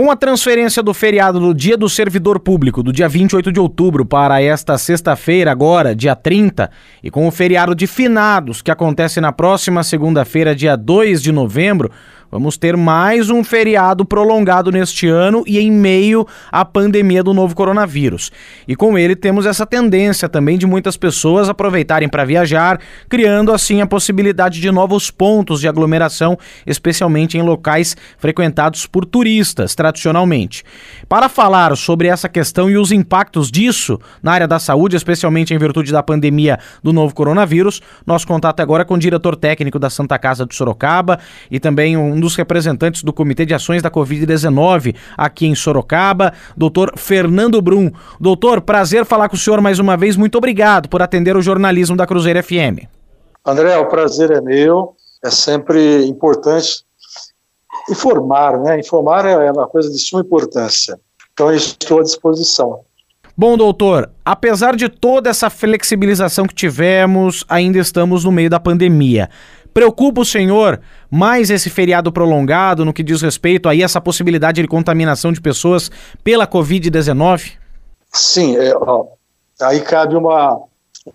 Com a transferência do feriado do Dia do Servidor Público, do dia 28 de outubro, para esta sexta-feira, agora, dia 30, e com o feriado de finados, que acontece na próxima segunda-feira, dia 2 de novembro, Vamos ter mais um feriado prolongado neste ano e em meio à pandemia do novo coronavírus. E com ele temos essa tendência também de muitas pessoas aproveitarem para viajar, criando assim a possibilidade de novos pontos de aglomeração, especialmente em locais frequentados por turistas, tradicionalmente. Para falar sobre essa questão e os impactos disso na área da saúde, especialmente em virtude da pandemia do novo coronavírus, nosso contato agora é com o diretor técnico da Santa Casa de Sorocaba e também um um dos representantes do Comitê de Ações da Covid-19 aqui em Sorocaba, doutor Fernando Brum. Doutor, prazer falar com o senhor mais uma vez. Muito obrigado por atender o jornalismo da Cruzeiro FM. André, o prazer é meu. É sempre importante informar, né? Informar é uma coisa de suma importância. Então, estou à disposição. Bom, doutor, apesar de toda essa flexibilização que tivemos, ainda estamos no meio da pandemia. Preocupa o senhor mais esse feriado prolongado no que diz respeito a essa possibilidade de contaminação de pessoas pela Covid-19? Sim, é, ó, aí cabe uma,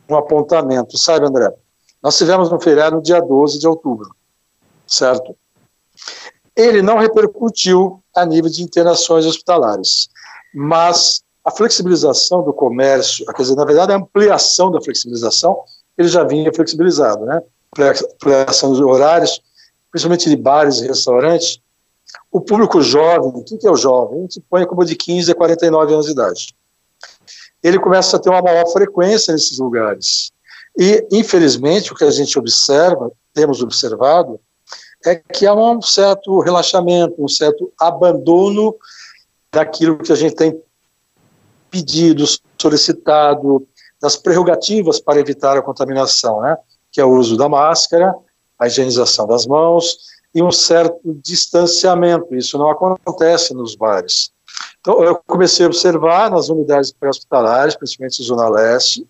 um apontamento, sabe, André? Nós tivemos um feriado no dia 12 de outubro, certo? Ele não repercutiu a nível de internações hospitalares, mas a flexibilização do comércio, quer dizer, na verdade, a ampliação da flexibilização, ele já vinha flexibilizado, né? Ampliação dos horários, principalmente de bares e restaurantes, o público jovem, o que é o jovem? A gente põe como de 15 a 49 anos de idade. Ele começa a ter uma maior frequência nesses lugares. E, infelizmente, o que a gente observa, temos observado, é que há um certo relaxamento, um certo abandono daquilo que a gente tem pedido, solicitado, das prerrogativas para evitar a contaminação, né? Que é o uso da máscara, a higienização das mãos e um certo distanciamento. Isso não acontece nos bares. Então, eu comecei a observar nas unidades pré-hospitalares, principalmente na Zona Leste,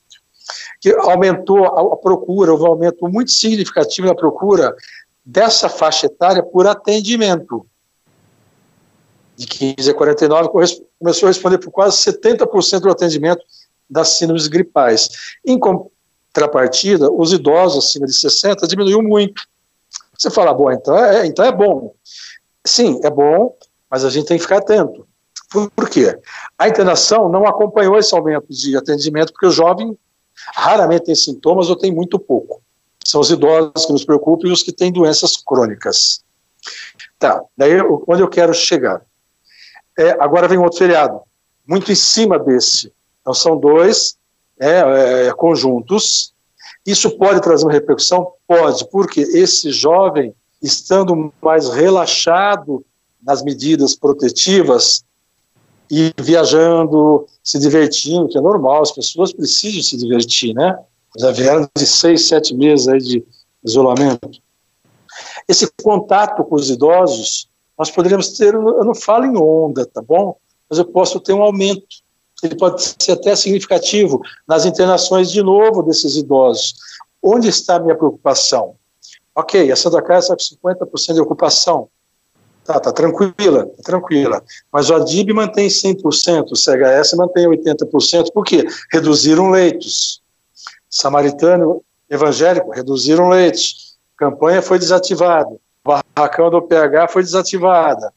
que aumentou a procura, houve um aumento muito significativo na procura dessa faixa etária por atendimento. De 15 a 49, começou a responder por quase 70% do atendimento das síndromes gripais. Em, contrapartida, os idosos acima de 60 diminuiu muito. Você fala, bom, então é, então é bom. Sim, é bom, mas a gente tem que ficar atento. Por quê? A internação não acompanhou esse aumento de atendimento, porque o jovem raramente tem sintomas ou tem muito pouco. São os idosos que nos preocupam e os que têm doenças crônicas. Tá, daí onde eu quero chegar. É, agora vem outro feriado, muito em cima desse. Então são dois, é, é, conjuntos. Isso pode trazer uma repercussão? Pode, porque esse jovem, estando mais relaxado nas medidas protetivas e viajando, se divertindo, que é normal, as pessoas precisam se divertir, né? Já vieram de seis, sete meses aí de isolamento. Esse contato com os idosos, nós poderíamos ter, eu não falo em onda, tá bom? Mas eu posso ter um aumento ele pode ser até significativo nas internações de novo desses idosos. Onde está a minha preocupação? Ok, a Santa Casa está com 50% de ocupação. Tá, tá tranquila, tá tranquila. Mas o ADIB mantém 100%, o CHS mantém 80%. Por quê? Reduziram leitos. Samaritano evangélico, reduziram leitos. Campanha foi desativada. Barracão do PH foi desativada.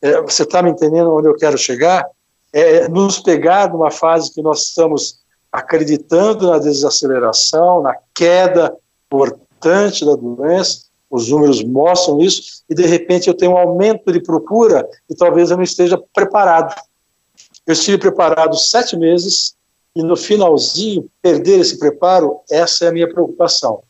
É, você está me entendendo onde eu quero chegar? É, nos pegar numa fase que nós estamos acreditando na desaceleração, na queda importante da doença, os números mostram isso, e de repente eu tenho um aumento de procura e talvez eu não esteja preparado. Eu estive preparado sete meses e no finalzinho perder esse preparo, essa é a minha preocupação.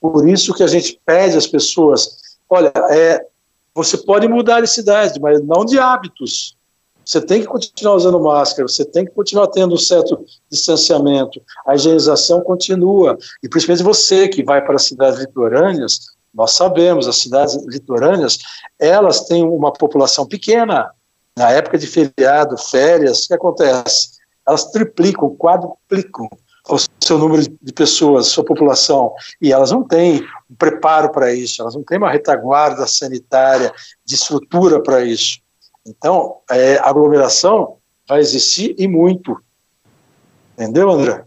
Por isso que a gente pede às pessoas, olha, é, você pode mudar de cidade, mas não de hábitos. Você tem que continuar usando máscara, você tem que continuar tendo um certo distanciamento. A higienização continua. E principalmente você que vai para as cidades litorâneas, nós sabemos, as cidades litorâneas, elas têm uma população pequena. Na época de feriado, férias, o que acontece? Elas triplicam, quadruplicam o seu número de pessoas, sua população, e elas não têm um preparo para isso, elas não têm uma retaguarda sanitária de estrutura para isso. Então, é, aglomeração vai existir e muito. Entendeu, André?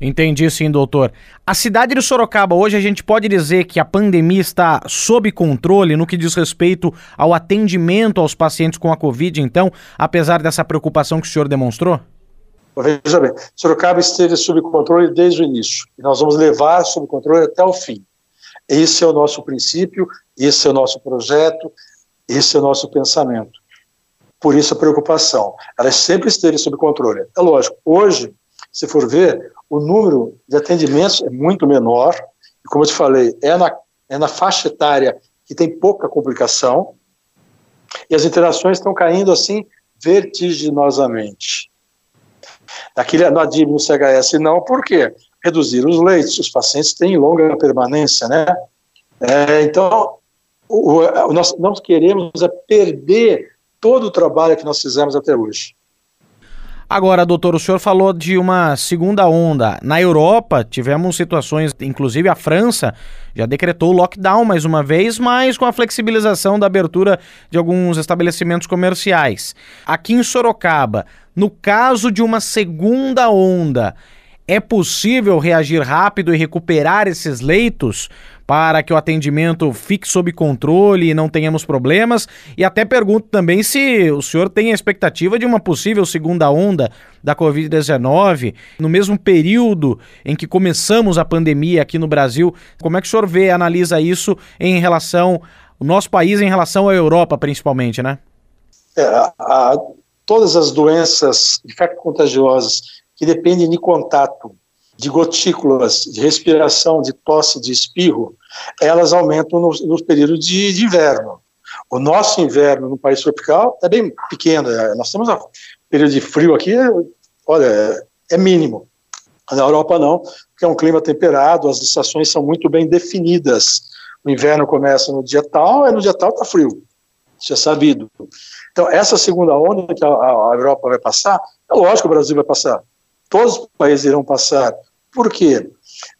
Entendi sim, doutor. A cidade de Sorocaba, hoje a gente pode dizer que a pandemia está sob controle no que diz respeito ao atendimento aos pacientes com a Covid, então, apesar dessa preocupação que o senhor demonstrou? Veja bem, Sorocaba esteve sob controle desde o início e nós vamos levar sob controle até o fim. Esse é o nosso princípio, esse é o nosso projeto, esse é o nosso pensamento. Por isso a preocupação. Ela sempre esteve sob controle. É lógico, hoje, se for ver, o número de atendimentos é muito menor, e como eu te falei, é na, é na faixa etária que tem pouca complicação, e as interações estão caindo assim vertiginosamente. Naquele, no no CHS, não, por quê? Reduzir os leitos, os pacientes têm longa permanência, né? É, então, o, o, nós não queremos é perder todo o trabalho que nós fizemos até hoje. Agora, doutor, o senhor falou de uma segunda onda. Na Europa, tivemos situações, inclusive a França já decretou lockdown mais uma vez, mas com a flexibilização da abertura de alguns estabelecimentos comerciais. Aqui em Sorocaba, no caso de uma segunda onda, é possível reagir rápido e recuperar esses leitos para que o atendimento fique sob controle e não tenhamos problemas? E até pergunto também se o senhor tem a expectativa de uma possível segunda onda da Covid-19 no mesmo período em que começamos a pandemia aqui no Brasil. Como é que o senhor vê, analisa isso em relação o nosso país em relação à Europa, principalmente, né? É, a, todas as doenças infecto-contagiosas que dependem de contato de gotículas, de respiração, de tosse, de espirro, elas aumentam nos, nos períodos de, de, inverno. O nosso inverno no país tropical é bem pequeno, é, nós temos um período de frio aqui, olha, é mínimo. Na Europa não, porque é um clima temperado, as estações são muito bem definidas. O inverno começa no dia tal, e no dia tal está frio. Isso é sabido. Então, essa segunda onda que a, a Europa vai passar, é lógico que o Brasil vai passar todos os países irão passar. Por quê?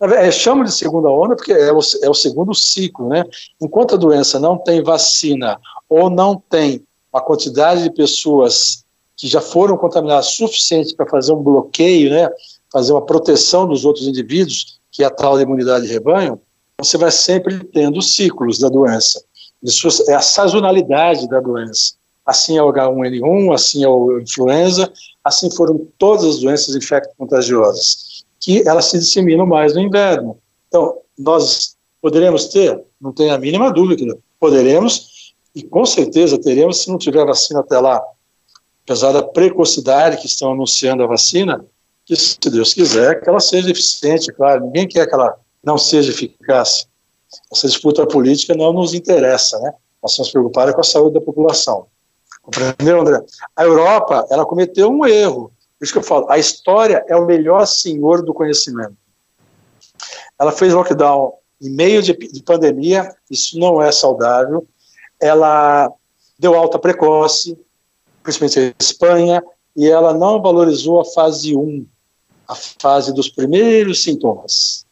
É, chamo de segunda onda porque é o, é o segundo ciclo, né? Enquanto a doença não tem vacina ou não tem a quantidade de pessoas que já foram contaminadas suficiente para fazer um bloqueio, né? Fazer uma proteção dos outros indivíduos, que é a tal de imunidade de rebanho, você vai sempre tendo ciclos da doença. Isso é a sazonalidade da doença. Assim é o H1N1, assim é o influenza, assim foram todas as doenças infecto-contagiosas, que elas se disseminam mais no inverno. Então, nós poderemos ter, não tenho a mínima dúvida, poderemos, e com certeza teremos, se não tiver vacina até lá, apesar da precocidade que estão anunciando a vacina, que se Deus quiser, que ela seja eficiente, claro, ninguém quer que ela não seja eficaz. Essa disputa política não nos interessa, né? Nós estamos preocupados com a saúde da população. Compreendeu, André? A Europa, ela cometeu um erro. Por isso que eu falo, a história é o melhor senhor do conhecimento. Ela fez lockdown em meio de, de pandemia, isso não é saudável. Ela deu alta precoce, principalmente a Espanha, e ela não valorizou a fase 1, a fase dos primeiros sintomas.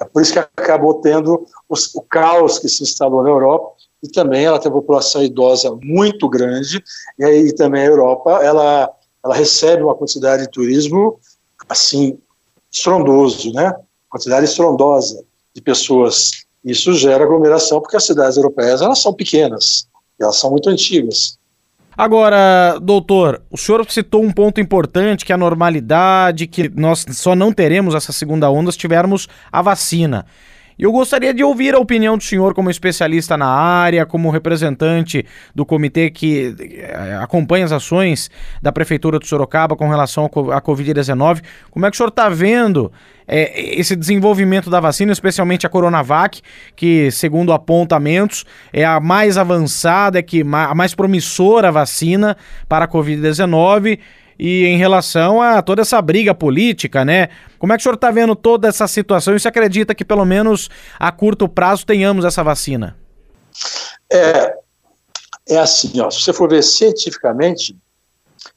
É por isso que acabou tendo os, o caos que se instalou na Europa, e também ela tem uma população idosa muito grande, e aí também a Europa, ela, ela recebe uma quantidade de turismo, assim, estrondoso, né? Quantidade estrondosa de pessoas. Isso gera aglomeração, porque as cidades europeias, elas são pequenas, elas são muito antigas. Agora, doutor, o senhor citou um ponto importante, que é a normalidade, que nós só não teremos essa segunda onda se tivermos a vacina. E eu gostaria de ouvir a opinião do senhor como especialista na área, como representante do comitê que eh, acompanha as ações da Prefeitura de Sorocaba com relação à Covid-19. Como é que o senhor está vendo é, esse desenvolvimento da vacina, especialmente a Coronavac, que, segundo apontamentos, é a mais avançada, é que, a mais promissora vacina para a Covid-19? E em relação a toda essa briga política, né? Como é que o senhor está vendo toda essa situação e se acredita que pelo menos a curto prazo tenhamos essa vacina? É, é assim, ó, se você for ver cientificamente,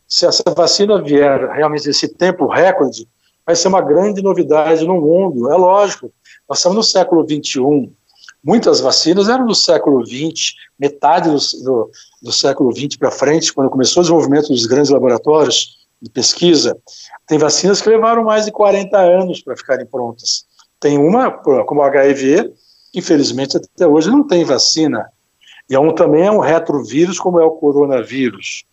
se essa vacina vier realmente nesse tempo recorde, vai ser uma grande novidade no mundo. É lógico, nós estamos no século XXI, Muitas vacinas eram do século XX, metade do, do, do século XX para frente, quando começou o desenvolvimento dos grandes laboratórios de pesquisa. Tem vacinas que levaram mais de 40 anos para ficarem prontas. Tem uma, como o HIV, que infelizmente até hoje não tem vacina. E é um, também é um retrovírus, como é o coronavírus.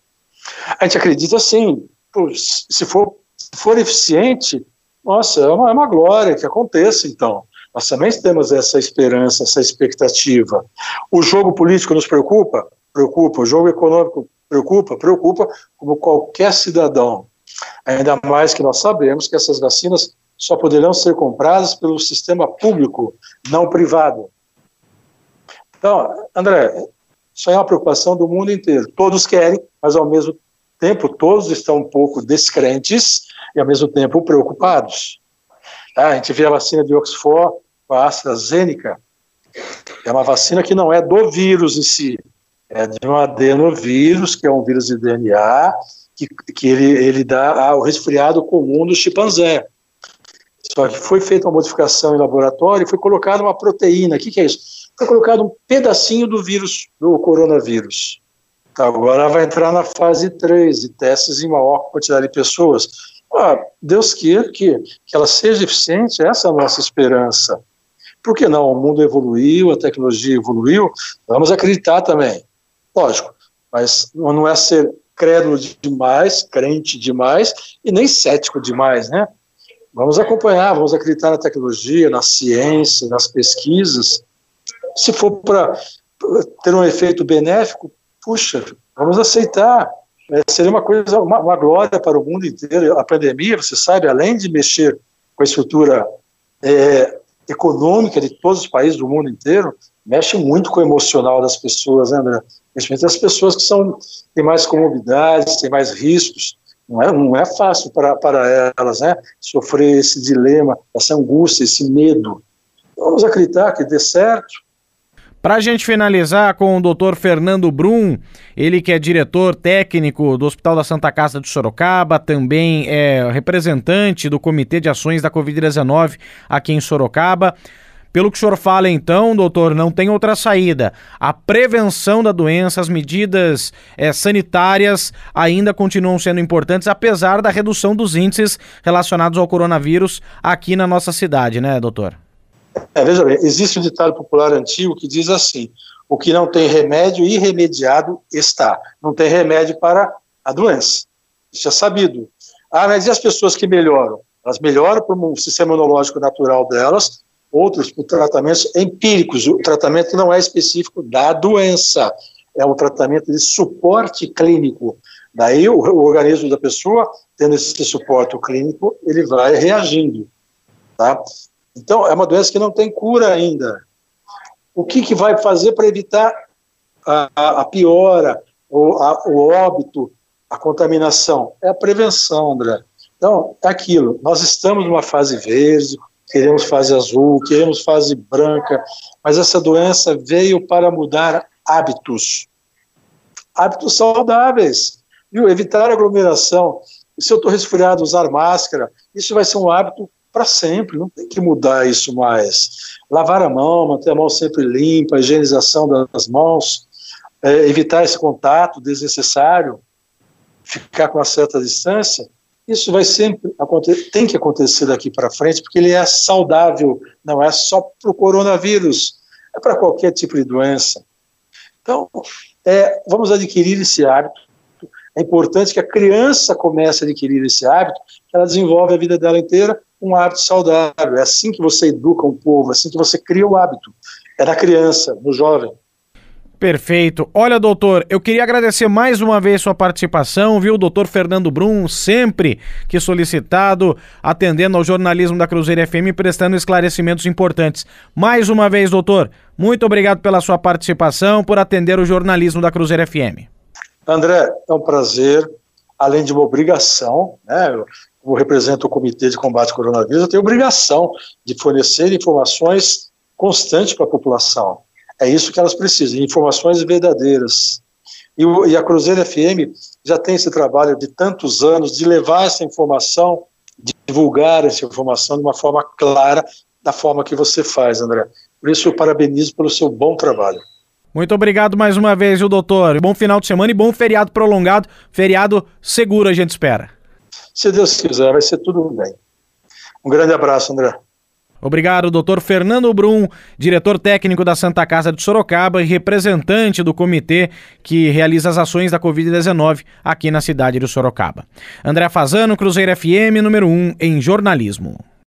A gente acredita assim, se for, se for eficiente, nossa, é uma, é uma glória que aconteça, então. Nós também temos essa esperança, essa expectativa. O jogo político nos preocupa? Preocupa. O jogo econômico preocupa? Preocupa, como qualquer cidadão. Ainda mais que nós sabemos que essas vacinas só poderão ser compradas pelo sistema público, não privado. Então, André, isso é uma preocupação do mundo inteiro. Todos querem, mas ao mesmo tempo todos estão um pouco descrentes e ao mesmo tempo preocupados. Ah, a gente vê a vacina de Oxford, a AstraZeneca, é uma vacina que não é do vírus em si, é de um adenovírus, que é um vírus de DNA, que, que ele, ele dá o resfriado comum do chimpanzé. Só que foi feita uma modificação em laboratório e foi colocada uma proteína. O que, que é isso? Foi colocado um pedacinho do vírus, do coronavírus. Então, agora vai entrar na fase 3 de testes em maior quantidade de pessoas. Ah, Deus queira que, que ela seja eficiente, essa é a nossa esperança. Por que não? O mundo evoluiu, a tecnologia evoluiu, vamos acreditar também. Lógico, mas não é ser crédulo demais, crente demais e nem cético demais, né? Vamos acompanhar, vamos acreditar na tecnologia, na ciência, nas pesquisas. Se for para ter um efeito benéfico, puxa, vamos aceitar. É, seria uma coisa, uma, uma, glória para o mundo inteiro. A pandemia, você sabe, além de mexer com a estrutura é, econômica de todos os países do mundo inteiro, mexe muito com o emocional das pessoas, né, André? Principalmente as pessoas que são, têm mais comorbidades, têm mais riscos. Não é, não é fácil para, para elas, né? Sofrer esse dilema, essa angústia, esse medo. Vamos acreditar que dê certo, para a gente finalizar com o Dr. Fernando Brum, ele que é diretor técnico do Hospital da Santa Casa de Sorocaba, também é representante do Comitê de Ações da Covid-19 aqui em Sorocaba. Pelo que o senhor fala, então, doutor, não tem outra saída. A prevenção da doença, as medidas é, sanitárias ainda continuam sendo importantes, apesar da redução dos índices relacionados ao coronavírus aqui na nossa cidade, né, doutor? É, veja bem, existe um ditado popular antigo que diz assim: o que não tem remédio, irremediado está. Não tem remédio para a doença. Isso é sabido. Ah, mas e as pessoas que melhoram? Elas melhoram por um sistema imunológico natural delas, outros por tratamentos empíricos. O tratamento não é específico da doença, é um tratamento de suporte clínico. Daí o, o organismo da pessoa, tendo esse suporte clínico, ele vai reagindo. Tá? Então, é uma doença que não tem cura ainda. O que, que vai fazer para evitar a, a piora, o, a, o óbito, a contaminação? É a prevenção, André. Então, é aquilo. Nós estamos numa fase verde, queremos fase azul, queremos fase branca, mas essa doença veio para mudar hábitos. Hábitos saudáveis. Viu? Evitar aglomeração. Se eu estou resfriado, usar máscara, isso vai ser um hábito para sempre, não tem que mudar isso mais. Lavar a mão, manter a mão sempre limpa, higienização das mãos, é, evitar esse contato desnecessário, ficar com uma certa distância, isso vai sempre acontecer, tem que acontecer daqui para frente, porque ele é saudável, não é só para o coronavírus, é para qualquer tipo de doença. Então, é, vamos adquirir esse hábito. É importante que a criança comece a adquirir esse hábito, ela desenvolve a vida dela inteira um hábito saudável. É assim que você educa um povo, é assim que você cria o hábito. É na criança, no jovem. Perfeito. Olha, doutor, eu queria agradecer mais uma vez sua participação, viu? Doutor Fernando Brum, sempre que solicitado, atendendo ao jornalismo da Cruzeiro FM e prestando esclarecimentos importantes. Mais uma vez, doutor, muito obrigado pela sua participação, por atender o jornalismo da Cruzeiro FM. André, é um prazer, além de uma obrigação, né? Como represento o Comitê de Combate ao Coronavírus, eu tenho obrigação de fornecer informações constantes para a população. É isso que elas precisam, informações verdadeiras. E, o, e, a Cruzeiro FM já tem esse trabalho de tantos anos de levar essa informação, divulgar essa informação de uma forma clara, da forma que você faz, André. Por isso, eu parabenizo pelo seu bom trabalho. Muito obrigado mais uma vez, o doutor. Bom final de semana e bom feriado prolongado. Feriado seguro, a gente espera. Se Deus quiser, vai ser tudo bem. Um grande abraço, André. Obrigado, doutor Fernando Brum, diretor técnico da Santa Casa de Sorocaba e representante do comitê que realiza as ações da Covid-19 aqui na cidade de Sorocaba. André Fazano, Cruzeiro FM, número 1 em jornalismo.